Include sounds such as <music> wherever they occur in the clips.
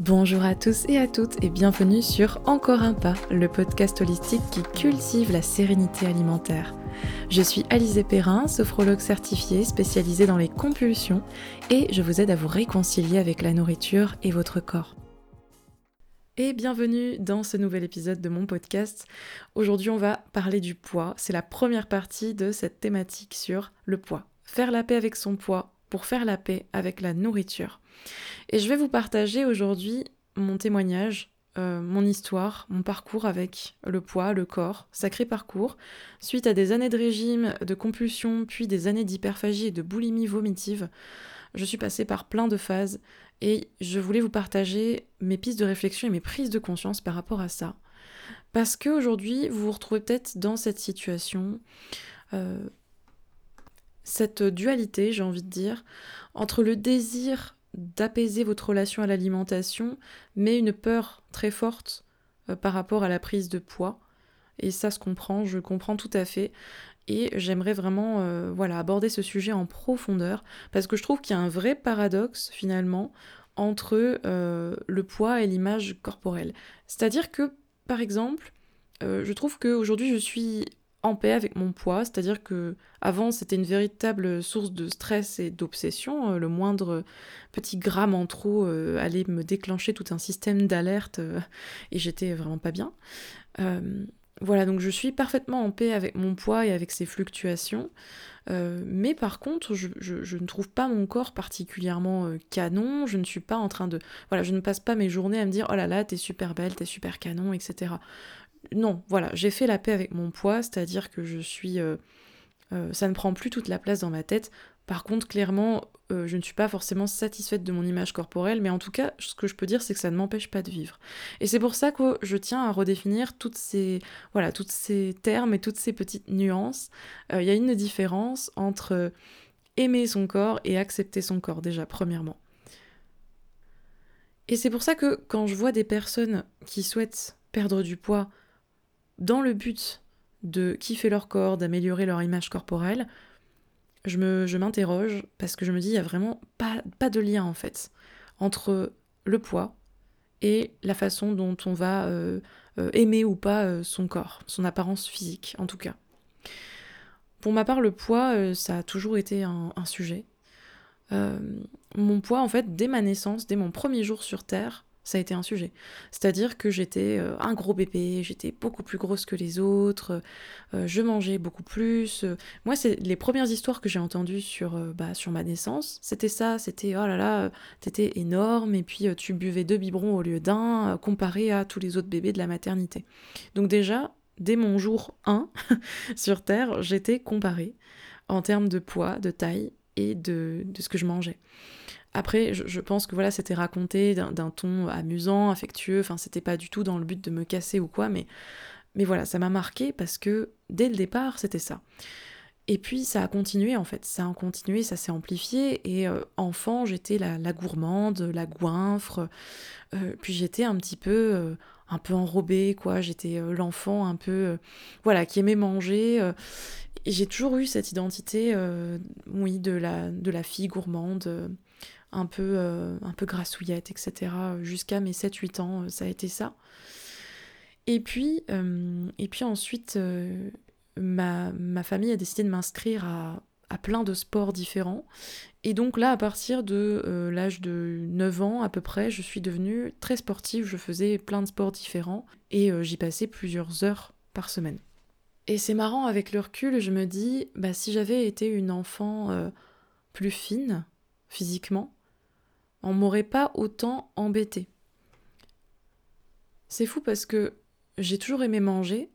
Bonjour à tous et à toutes et bienvenue sur Encore un pas, le podcast holistique qui cultive la sérénité alimentaire. Je suis Alizé Perrin, sophrologue certifiée spécialisée dans les compulsions et je vous aide à vous réconcilier avec la nourriture et votre corps. Et bienvenue dans ce nouvel épisode de mon podcast. Aujourd'hui on va parler du poids. C'est la première partie de cette thématique sur le poids. Faire la paix avec son poids pour faire la paix avec la nourriture. Et je vais vous partager aujourd'hui mon témoignage, euh, mon histoire, mon parcours avec le poids, le corps, sacré parcours, suite à des années de régime, de compulsion, puis des années d'hyperphagie et de boulimie vomitive. Je suis passée par plein de phases et je voulais vous partager mes pistes de réflexion et mes prises de conscience par rapport à ça. Parce qu'aujourd'hui, vous vous retrouvez peut-être dans cette situation, euh, cette dualité, j'ai envie de dire, entre le désir d'apaiser votre relation à l'alimentation, mais une peur très forte euh, par rapport à la prise de poids. Et ça se comprend, je comprends tout à fait. Et j'aimerais vraiment euh, voilà, aborder ce sujet en profondeur, parce que je trouve qu'il y a un vrai paradoxe finalement entre euh, le poids et l'image corporelle. C'est-à-dire que, par exemple, je trouve qu'aujourd'hui je suis en paix avec mon poids, c'est-à-dire que avant c'était une véritable source de stress et d'obsession, euh, le moindre petit gramme en trop euh, allait me déclencher tout un système d'alerte euh, et j'étais vraiment pas bien. voilà, donc je suis parfaitement en paix avec mon poids et avec ses fluctuations, mais par contre je, je, ne trouve pas mon corps particulièrement canon, je ne suis pas en train de... Voilà, je ne passe pas mes journées à me dire oh là là t'es super belle, t'es super canon, etc non, voilà, j'ai fait la paix avec mon poids, c'est-à-dire que je suis... Euh, euh, ça ne prend plus toute la place dans ma tête. Par contre, clairement, euh, je ne suis pas forcément satisfaite de mon image corporelle, mais en tout cas, ce que je peux dire, c'est que ça ne m'empêche pas de vivre. Et c'est pour ça que je tiens à redéfinir toutes ces, voilà, toutes ces termes et toutes ces petites nuances. Il y a une différence entre aimer son corps et accepter son corps, déjà, premièrement. Et c'est pour ça que quand je vois des personnes qui souhaitent perdre du poids, dans le but de kiffer leur corps, d'améliorer leur image corporelle, je, m'interroge parce que je me dis, il n'y a vraiment pas, pas de lien en fait entre le poids et la façon dont on va euh, euh, aimer ou pas euh, son corps, son apparence physique en tout cas. Pour ma part, le poids, ça a toujours été un, un sujet. mon poids, en fait, dès ma naissance, dès mon premier jour sur Terre, ça a été un sujet. C'est-à-dire que j'étais euh, un gros bébé, j'étais beaucoup plus grosse que les autres, euh, je mangeais beaucoup plus. Moi, c'est les premières histoires que j'ai entendues sur, euh, bah, sur ma naissance, c'était ça, c'était oh là là, t'étais énorme et puis tu buvais deux biberons au lieu d'un, comparé à tous les autres bébés de la maternité. Donc déjà, dès mon jour 1 <laughs> sur Terre, j'étais comparée en termes de poids, de taille et de, de ce que je mangeais. Après, je, pense que voilà, c'était raconté d'un ton amusant, affectueux, enfin, c'était pas du tout dans le but de me casser ou quoi, mais, mais voilà, ça m'a marqué parce que dès le départ, c'était ça. Et puis ça a continué en fait, ça a continué, ça s'est amplifié. Et euh, enfant, j'étais la, gourmande, la goinfre. Euh, puis j'étais un petit peu, euh, un peu enrobée quoi. J'étais l'enfant un peu, voilà, qui aimait manger. j'ai toujours eu cette identité, oui, de la, de la fille gourmande un peu, euh, un peu grassouillette, etc. Jusqu'à mes 7-8 ans, euh, ça a été ça. Et puis, euh, et puis ensuite, ma, ma, famille a décidé de m'inscrire à, à, plein de sports différents. Et donc là, à partir de l'âge de 9 ans à peu près, je suis devenue très sportive, je faisais plein de sports différents et j'y passais plusieurs heures par semaine. Et c'est marrant, avec le recul, je me dis, bah, si j'avais été une enfant plus fine physiquement, on m'aurait pas autant embêté. C'est fou parce que j'ai toujours aimé manger.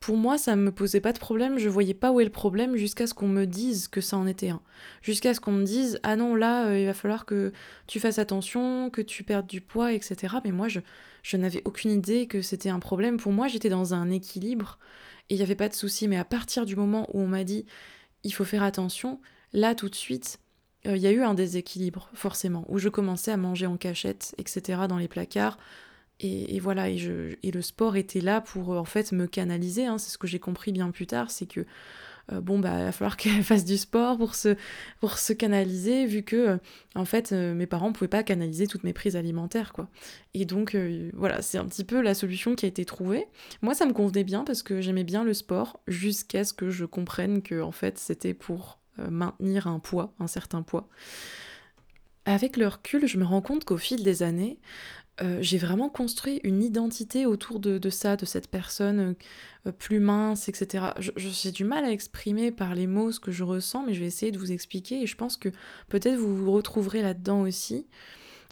Pour moi, ça ne me posait pas de problème, je voyais pas où est le problème jusqu'à ce qu'on me dise que ça en était un. Jusqu'à ce qu'on me dise Ah non, là, euh, il va falloir que tu fasses attention, que tu perdes du poids, etc. Mais moi, je, je n'avais aucune idée que c'était un problème. Pour moi, j'étais dans un équilibre et il n'y avait pas de souci. Mais à partir du moment où on m'a dit Il faut faire attention, là, tout de suite, euh, il y a eu un déséquilibre, forcément, où je commençais à manger en cachette, etc., dans les placards. Et, voilà, et, le sport était là pour, euh, en fait, me canaliser. Hein. c'est ce que j'ai compris bien plus tard, c'est que euh, bon bah il va falloir <laughs> qu'elle fasse du sport pour se, pour se canaliser vu que euh, en fait mes parents pouvaient pas canaliser toutes mes prises alimentaires quoi. Et donc voilà, c'est un petit peu la solution qui a été trouvée. Moi ça me convenait bien parce que j'aimais bien le sport jusqu'à ce que je comprenne que en fait c'était pour maintenir un poids, un certain poids. Avec le recul, je me rends compte qu'au fil des années, euh, j'ai vraiment construit une identité autour de, ça, de cette personne euh, plus mince, etc. J'ai du mal à exprimer par les mots ce que je ressens, mais je vais essayer de vous expliquer et je pense que peut-être vous vous retrouverez là-dedans aussi.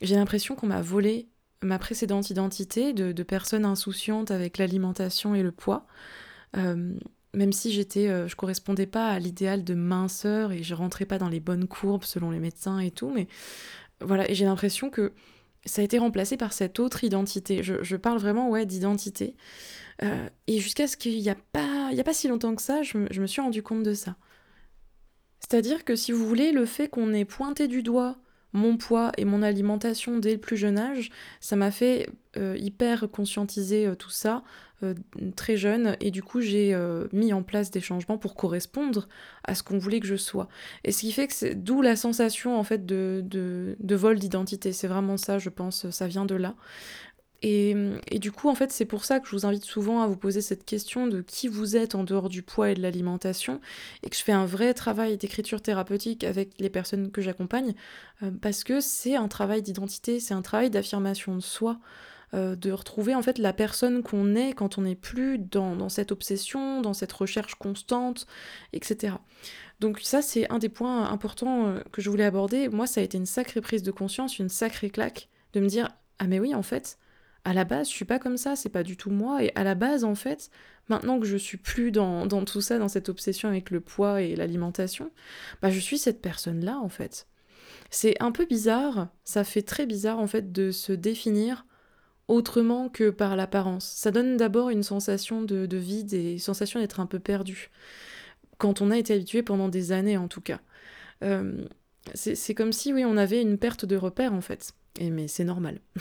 J'ai l'impression qu'on m'a volé ma précédente identité de, personne insouciante avec l'alimentation et le poids. Euh, même si j'étais, je correspondais pas à l'idéal de minceur et je rentrais pas dans les bonnes courbes selon les médecins et tout, mais voilà, et j'ai l'impression que ça a été remplacé par cette autre identité. Je, parle vraiment ouais, d'identité. Euh, et jusqu'à ce qu'il n'y a, pas, il y a pas si longtemps que ça, je, me suis rendu compte de ça. C'est-à-dire que si vous voulez, le fait qu'on ait pointé du doigt mon poids et mon alimentation dès le plus jeune âge, ça m'a fait euh, hyper conscientiser euh, tout ça euh, très jeune et du coup j'ai mis en place des changements pour correspondre à ce qu'on voulait que je sois. Et ce qui fait que c'est d'où la sensation en fait de, de vol d'identité. C'est vraiment ça, je pense, ça vient de là. Et, du coup, en fait, c'est pour ça que je vous invite souvent à vous poser cette question de qui vous êtes en dehors du poids et de l'alimentation, et que je fais un vrai travail d'écriture thérapeutique avec les personnes que j'accompagne, euh, parce que c'est un travail d'identité, c'est un travail d'affirmation de soi, euh, de retrouver en fait la personne qu'on est quand on n'est plus dans, cette obsession, dans cette recherche constante, etc. Donc ça, c'est un des points importants euh, que je voulais aborder. Moi, ça a été une sacrée prise de conscience, une sacrée claque, de me dire, ah mais oui, en fait, à la base, je suis pas comme ça, c'est pas du tout moi. Et à la base, en fait, maintenant que je suis plus dans, tout ça, dans cette obsession avec le poids et l'alimentation, bah je suis cette personne-là, en fait. C'est un peu bizarre, ça fait très bizarre, en fait, de se définir autrement que par l'apparence. Ça donne d'abord une sensation de, vide et une sensation d'être un peu perdu. Quand on a été habitué pendant des années, en tout cas. Euh, c'est comme si, oui, on avait une perte de repère, en fait. Et mais c'est normal. <laughs>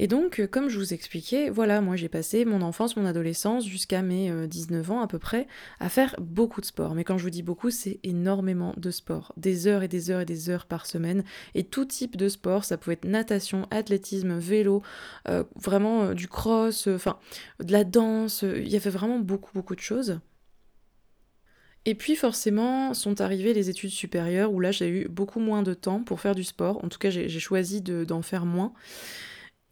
Et donc, euh, comme je vous expliquais, voilà, moi j'ai passé mon enfance, mon adolescence, jusqu'à mes 19 euh, ans à peu près, à faire beaucoup de sport. Mais quand je vous dis beaucoup, c'est énormément de sport. Des heures et des heures et des heures par semaine. Et tout type de sport, ça pouvait être natation, athlétisme, vélo, euh, vraiment du cross, enfin, de la danse. Il y avait vraiment beaucoup, beaucoup de choses. Et puis forcément sont arrivées les études supérieures où là j'ai eu beaucoup moins de temps pour faire du sport. En tout cas j'ai choisi d'en faire moins.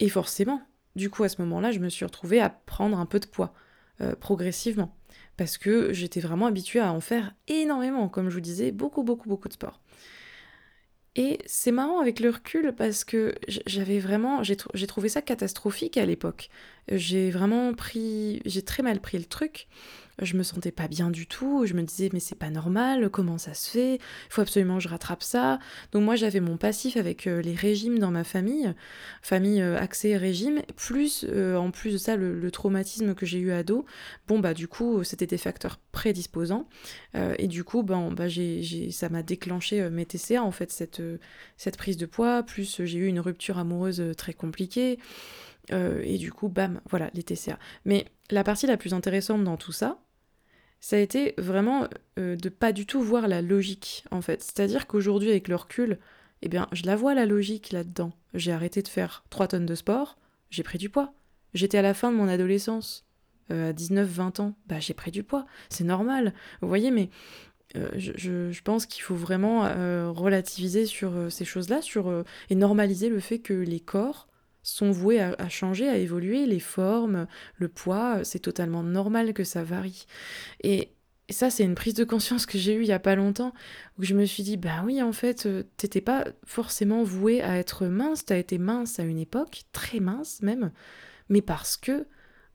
Et forcément, du coup, à ce moment-là, je me suis retrouvée à prendre un peu de poids, euh, progressivement. Parce que j'étais vraiment habituée à en faire énormément, comme je vous disais, beaucoup, beaucoup, beaucoup de sport. Et c'est marrant avec le recul parce que j'avais vraiment, j'ai trouvé ça catastrophique à l'époque. J'ai vraiment pris, j'ai très mal pris le truc je me sentais pas bien du tout, je me disais mais c'est pas normal, comment ça se fait, il faut absolument que je rattrape ça. Donc moi j'avais mon passif avec euh, les régimes dans ma famille, famille euh, axée régime, plus euh, en plus de ça le, traumatisme que j'ai eu ado, bon bah du coup c'était des facteurs prédisposants et du coup ben, bah, j'ai, ça m'a déclenché mes TCA en fait cette, cette prise de poids, plus j'ai eu une rupture amoureuse très compliquée. et du coup, bam, voilà, les TCA. Mais la partie la plus intéressante dans tout ça, ça a été vraiment euh, de pas du tout voir la logique en fait. C'est-à-dire qu'aujourd'hui avec le recul, eh bien je la vois la logique là-dedans. J'ai arrêté de faire 3 tonnes de sport, j'ai pris du poids. J'étais à la fin de mon adolescence, euh, à 19-20 ans, bah j'ai pris du poids, c'est normal. Vous voyez, mais euh, je, pense qu'il faut vraiment relativiser sur ces choses-là, sur et normaliser le fait que les corps sont voués à, changer, à évoluer, les formes, le poids, c'est totalement normal que ça varie. Et ça, c'est une prise de conscience que j'ai eue il y a pas longtemps, où je me suis dit, bah oui, en fait, euh, t'étais pas forcément voué à être mince, t'as été mince à une époque, très mince même, mais parce que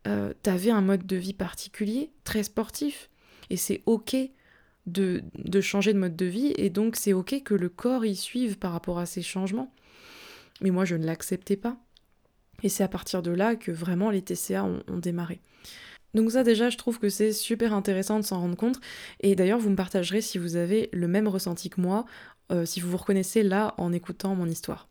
euh, t'avais un mode de vie particulier, très sportif. Et c'est ok de, de changer de mode de vie, et donc c'est ok que le corps y suive par rapport à ces changements. Mais moi, je ne l'acceptais pas. Et c'est à partir de là que vraiment les TCA ont, démarré. Donc ça déjà, je trouve que c'est super intéressant de s'en rendre compte. Et d'ailleurs, vous me partagerez si vous avez le même ressenti que moi, euh, si vous vous reconnaissez là en écoutant mon histoire.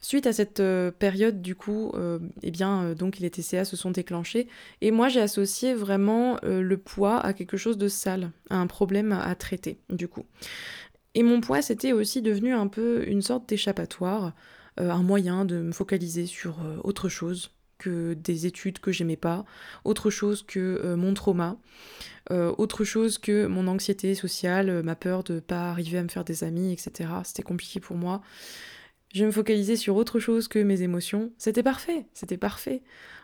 Suite à cette euh, période, du coup, euh, eh bien, donc les TCA se sont déclenchés. Et moi, j'ai associé vraiment le poids à quelque chose de sale, à un problème à, traiter, du coup. Et mon poids, c'était aussi devenu un peu une sorte d'échappatoire, un moyen de me focaliser sur autre chose que des études que j'aimais pas, autre chose que mon trauma, autre chose que mon anxiété sociale, ma peur de pas arriver à me faire des amis, etc. C'était compliqué pour moi je me focalisais sur autre chose que mes émotions. C'était parfait, c'était parfait.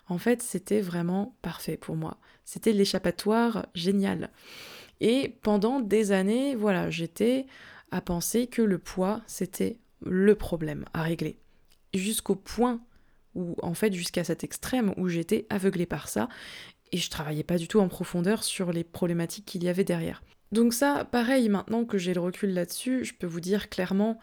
En fait, c'était vraiment parfait pour moi. C'était l'échappatoire génial. Et pendant des années, voilà, j'étais à penser que le poids, c'était le problème à régler. Jusqu'au point où, en fait, jusqu'à cet extrême où j'étais aveuglée par ça et je travaillais pas du tout en profondeur sur les problématiques qu'il y avait derrière. Donc ça, pareil, maintenant que j'ai le recul là-dessus, je peux vous dire clairement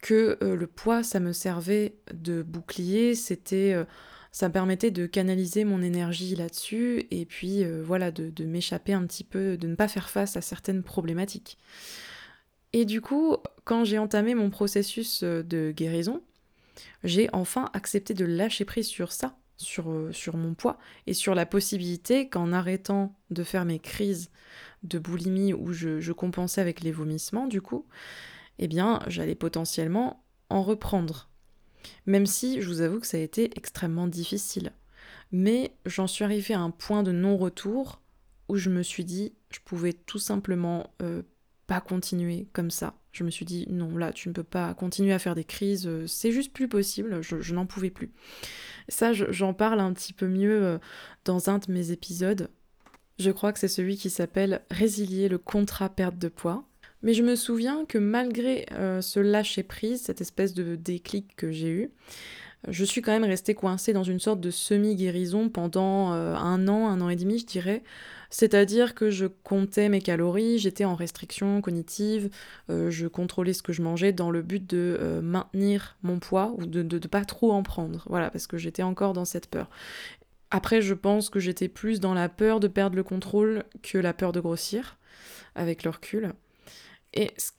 que euh, le poids, ça me servait de bouclier, c'était... Euh, ça me permettait de canaliser mon énergie là-dessus et puis euh, voilà, de, de m'échapper un petit peu, de ne pas faire face à certaines problématiques. Et du coup, quand j'ai entamé mon processus de guérison, j'ai enfin accepté de lâcher prise sur ça, sur, sur mon poids, et sur la possibilité qu'en arrêtant de faire mes crises de boulimie où je, je compensais avec les vomissements, du coup, eh bien, j'allais potentiellement en reprendre. Même si je vous avoue que ça a été extrêmement difficile. Mais j'en suis arrivée à un point de non-retour où je me suis dit, je pouvais tout simplement euh, pas continuer comme ça. Je me suis dit, non, là, tu ne peux pas continuer à faire des crises, euh, c'est juste plus possible, je, n'en pouvais plus. Ça, j'en parle un petit peu mieux euh, dans un de mes épisodes. Je crois que c'est celui qui s'appelle Résilier le contrat perte de poids. Mais je me souviens que malgré euh, ce lâcher-prise, cette espèce de déclic que j'ai eu, je suis quand même restée coincée dans une sorte de semi-guérison pendant un an, un an et demi, je dirais. C'est-à-dire que je comptais mes calories, j'étais en restriction cognitive, euh, je contrôlais ce que je mangeais dans le but de maintenir mon poids ou de ne pas trop en prendre. Voilà, parce que j'étais encore dans cette peur. Après, je pense que j'étais plus dans la peur de perdre le contrôle que la peur de grossir, avec le recul. Et ce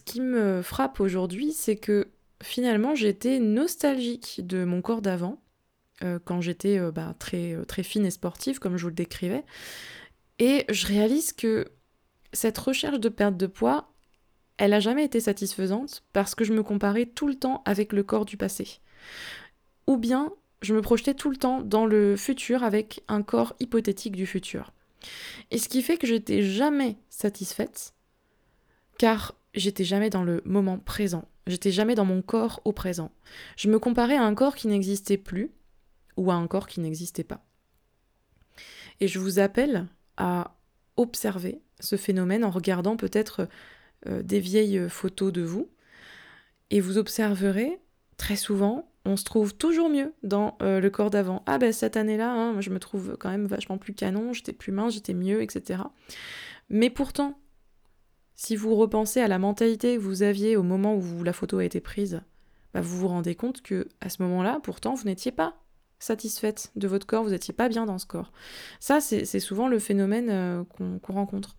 qui, me frappe aujourd'hui, c'est que finalement j'étais nostalgique de mon corps d'avant, euh, quand j'étais euh, bah, très, euh, très fine et sportive, comme je vous le décrivais. Et je réalise que cette recherche de perte de poids, elle n'a jamais été satisfaisante parce que je me comparais tout le temps avec le corps du passé. Ou bien je me projetais tout le temps dans le futur avec un corps hypothétique du futur. Et ce qui fait que j'étais jamais satisfaite car j'étais jamais dans le moment présent, j'étais jamais dans mon corps au présent. Je me comparais à un corps qui n'existait plus ou à un corps qui n'existait pas. Et je vous appelle à observer ce phénomène en regardant peut-être euh, des vieilles photos de vous, et vous observerez très souvent, on se trouve toujours mieux dans euh, le corps d'avant. Ah ben cette année-là, hein, je me trouve quand même vachement plus canon, j'étais plus mince, j'étais mieux, etc. Mais pourtant, si vous repensez à la mentalité que vous aviez au moment où la photo a été prise, bah, vous vous rendez compte que à ce moment-là, pourtant, vous n'étiez pas satisfaite de votre corps, vous n'étiez pas bien dans ce corps. Ça, c'est souvent le phénomène euh, qu'on rencontre.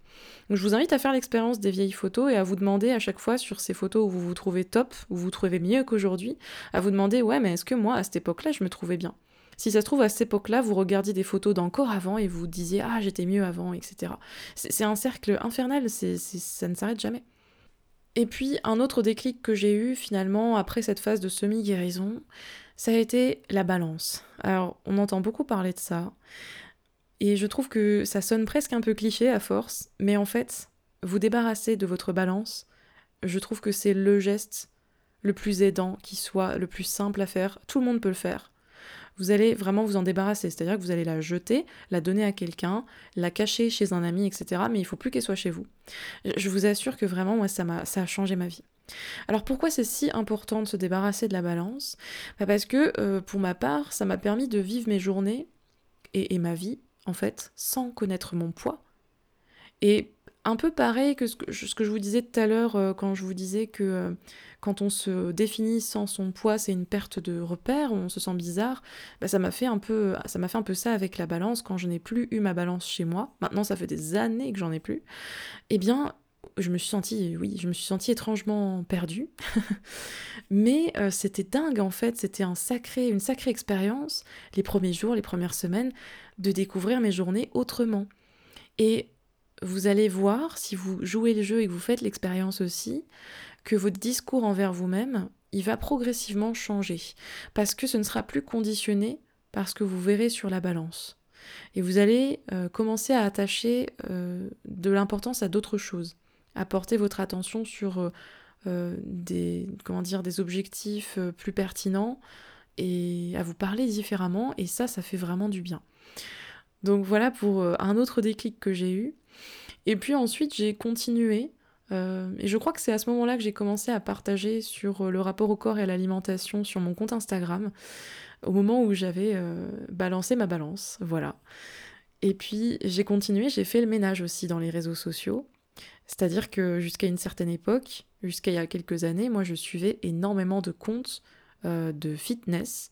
Je vous invite à faire l'expérience des vieilles photos et à vous demander à chaque fois sur ces photos où vous vous trouvez top, où vous vous trouvez mieux qu'aujourd'hui, à vous demander ouais, mais est-ce que moi, à cette époque-là, je me trouvais bien? Si ça se trouve, à cette époque-là, vous regardiez des photos d'encore avant et vous disiez Ah, j'étais mieux avant, etc. C'est un cercle infernal, ça ne s'arrête jamais. Et puis, un autre déclic que j'ai eu finalement après cette phase de semi-guérison, ça a été la balance. Alors, on entend beaucoup parler de ça, et je trouve que ça sonne presque un peu cliché à force, mais en fait, vous débarrasser de votre balance, je trouve que c'est le geste le plus aidant qui soit, le plus simple à faire. Tout le monde peut le faire vous allez vraiment vous en débarrasser. C'est-à-dire que vous allez la jeter, la donner à quelqu'un, la cacher chez un ami, etc. Mais il faut plus qu'elle soit chez vous. Je vous assure que vraiment, moi, ça a changé ma vie. Alors pourquoi c'est si important de se débarrasser de la balance? Bah, Parce que euh, pour ma part, ça m'a permis de vivre mes journées et, ma vie, en fait, sans connaître mon poids. Et un peu pareil que ce que, je vous disais tout à l'heure euh, quand je vous disais que euh, quand on se définit sans son poids, c'est une perte de repère, on se sent bizarre. Bah, ça m'a fait ça m'a fait un peu ça avec la balance quand je n'ai plus eu ma balance chez moi. Maintenant, ça fait des années que j'en ai plus. Eh bien, je me suis sentie, oui, je me suis sentie étrangement perdue. <laughs> Mais euh, c'était dingue en fait, c'était un sacré, une sacrée expérience, les premiers jours, les premières semaines, de découvrir mes journées autrement. Et vous allez voir, si vous jouez le jeu et que vous faites l'expérience aussi, que votre discours envers vous-même, il va progressivement changer. Parce que ce ne sera plus conditionné parce que vous verrez sur la balance. Et vous allez euh, commencer à attacher euh, de l'importance à d'autres choses, à porter votre attention sur euh, des, comment dire, des objectifs plus pertinents et à vous parler différemment. Et ça, ça fait vraiment du bien. Donc voilà pour un autre déclic que j'ai eu. Et puis ensuite, j'ai continué. et je crois que c'est à ce moment-là que j'ai commencé à partager sur le rapport au corps et à l'alimentation sur mon compte Instagram au moment où j'avais euh, balancé ma balance, voilà. Et puis j'ai continué, j'ai fait le ménage aussi dans les réseaux sociaux. C'est-à-dire que jusqu'à une certaine époque, jusqu'à il y a quelques années, moi je suivais énormément de comptes euh, de fitness,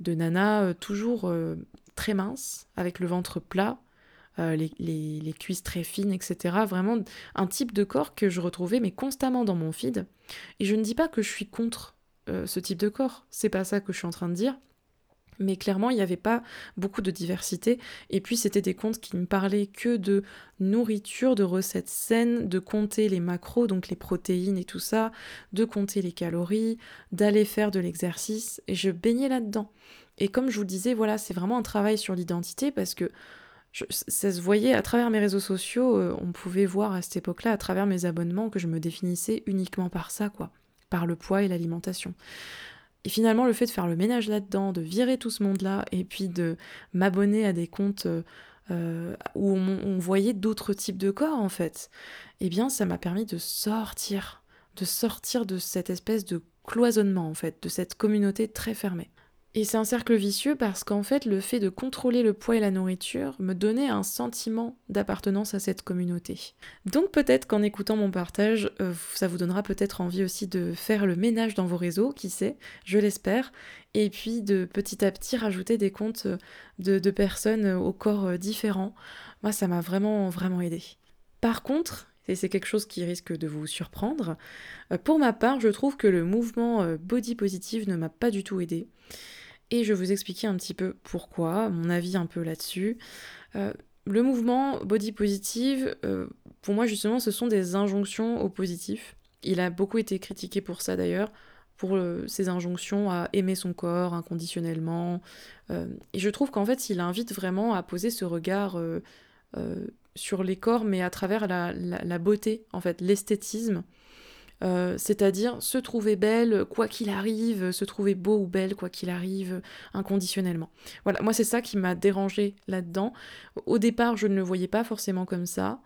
de nanas euh, toujours très minces, avec le ventre plat, les, les, cuisses très fines, etc. Vraiment un type de corps que je retrouvais mais constamment dans mon feed. Et je ne dis pas que je suis contre ce type de corps, c'est pas ça que je suis en train de dire. Mais clairement, il n'y avait pas beaucoup de diversité. Et puis, c'était des comptes qui ne parlaient que de nourriture, de recettes saines, de compter les macros, donc les protéines et tout ça, de compter les calories, d'aller faire de l'exercice. Et je baignais là-dedans. Et comme je vous disais, voilà, c'est vraiment un travail sur l'identité parce que ça se voyait à travers mes réseaux sociaux. Euh, on pouvait voir à cette époque-là, à travers mes abonnements, que je me définissais uniquement par ça, quoi. Par le poids et l'alimentation. Et finalement, le fait de faire le ménage là-dedans, de virer tout ce monde-là, et puis de m'abonner à des comptes euh, où on, voyait d'autres types de corps, en fait, eh bien, ça m'a permis de sortir, de sortir de cette espèce de cloisonnement, en fait, de cette communauté très fermée. Et c'est un cercle vicieux parce qu'en fait, le fait de contrôler le poids et la nourriture me donnait un sentiment d'appartenance à cette communauté. Donc peut-être qu'en écoutant mon partage, euh, ça vous donnera peut-être envie aussi de faire le ménage dans vos réseaux, qui sait, je l'espère, et puis de petit à petit rajouter des comptes de, de personnes au corps différents. Moi, ça m'a vraiment, vraiment aidé. Par contre, et c'est quelque chose qui risque de vous surprendre. Euh, pour ma part, je trouve que le mouvement euh, body positive ne m'a pas du tout aidé et je vais vous expliquer un petit peu pourquoi, mon avis un peu là-dessus. Euh, le mouvement body positive, euh, pour moi justement, ce sont des injonctions au positif. Il a beaucoup été critiqué pour ça d'ailleurs, pour euh, ses injonctions à aimer son corps inconditionnellement. et je trouve qu'en fait, il invite vraiment à poser ce regard sur les corps, mais à travers la beauté, en fait, l'esthétisme. Euh, c'est-à-dire se trouver belle quoi qu'il arrive, se trouver beau ou belle quoi qu'il arrive, inconditionnellement. Voilà, moi c'est ça qui m'a dérangé là-dedans. Au départ, je ne le voyais pas forcément comme ça,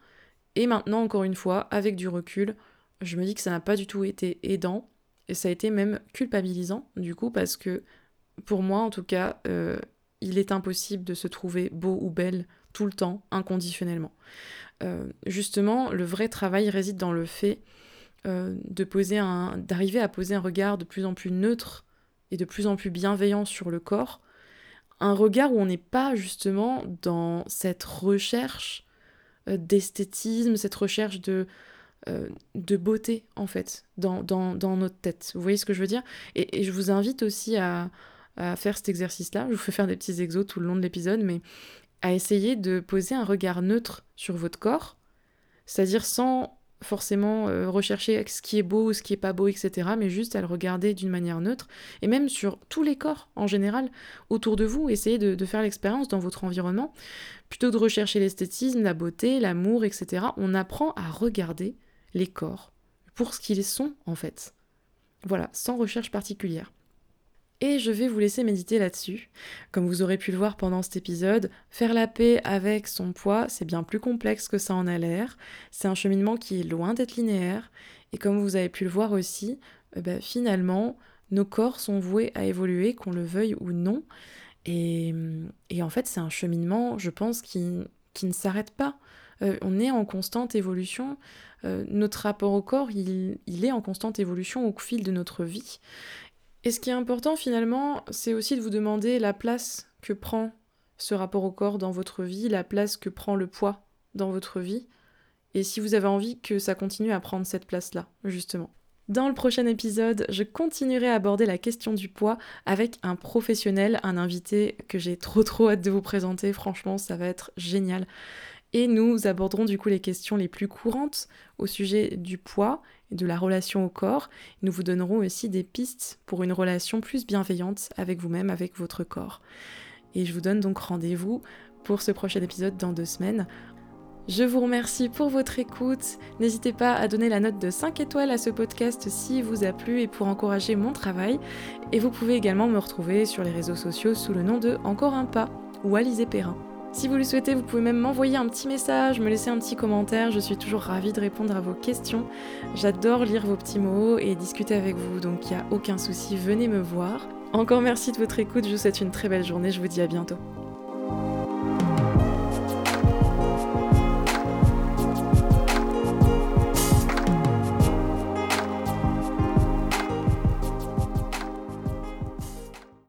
et maintenant, encore une fois, avec du recul, je me dis que ça n'a pas du tout été aidant, et ça a été même culpabilisant, du coup, parce que pour moi, en tout cas, euh, il est impossible de se trouver beau ou belle tout le temps, inconditionnellement. Euh, justement, le vrai travail réside dans le fait de poser un, d'arriver à poser un regard de plus en plus neutre et de plus en plus bienveillant sur le corps, un regard où on n'est pas justement dans cette recherche euh, d'esthétisme, cette recherche de, euh, de beauté en fait dans, notre tête. Vous voyez ce que je veux dire? Et, je vous invite aussi à, à faire cet exercice-là. Je vous fais faire des petits exos tout le long de l'épisode, mais à essayer de poser un regard neutre sur votre corps, c'est-à-dire sans forcément euh, rechercher ce qui est beau ou ce qui est pas beau, etc., mais juste à le regarder d'une manière neutre, et même sur tous les corps en général autour de vous, essayez de, faire l'expérience dans votre environnement, plutôt de rechercher l'esthétisme, la beauté, l'amour, etc., on apprend à regarder les corps pour ce qu'ils sont en fait. Voilà, sans recherche particulière. Et je vais vous laisser méditer là-dessus. Comme vous aurez pu le voir pendant cet épisode, faire la paix avec son poids, c'est bien plus complexe que ça en a l'air. C'est un cheminement qui est loin d'être linéaire. Et comme vous avez pu le voir aussi, eh ben, finalement, nos corps sont voués à évoluer, qu'on le veuille ou non. Et, en fait, c'est un cheminement, je pense, qui, ne s'arrête pas. Euh, on est en constante évolution. Euh, notre rapport au corps, il, est en constante évolution au fil de notre vie. Et ce qui est important finalement, c'est aussi de vous demander la place que prend ce rapport au corps dans votre vie, la place que prend le poids dans votre vie, et si vous avez envie que ça continue à prendre cette place-là, justement. Dans le prochain épisode, je continuerai à aborder la question du poids avec un professionnel, un invité que j'ai trop trop hâte de vous présenter, franchement ça va être génial. Et nous aborderons du coup les questions les plus courantes au sujet du poids de la relation au corps. Nous vous donnerons aussi des pistes pour une relation plus bienveillante avec vous-même, avec votre corps. Et je vous donne donc rendez-vous pour ce prochain épisode dans deux semaines. Je vous remercie pour votre écoute. N'hésitez pas à donner la note de 5 étoiles à ce podcast si vous a plu et pour encourager mon travail. Et vous pouvez également me retrouver sur les réseaux sociaux sous le nom de Encore un pas ou Alizé Perrin. Si vous le souhaitez, vous pouvez même m'envoyer un petit message, me laisser un petit commentaire. Je suis toujours ravie de répondre à vos questions. J'adore lire vos petits mots et discuter avec vous, donc il n'y a aucun souci, venez me voir. Encore merci de votre écoute, je vous souhaite une très belle journée, je vous dis à bientôt.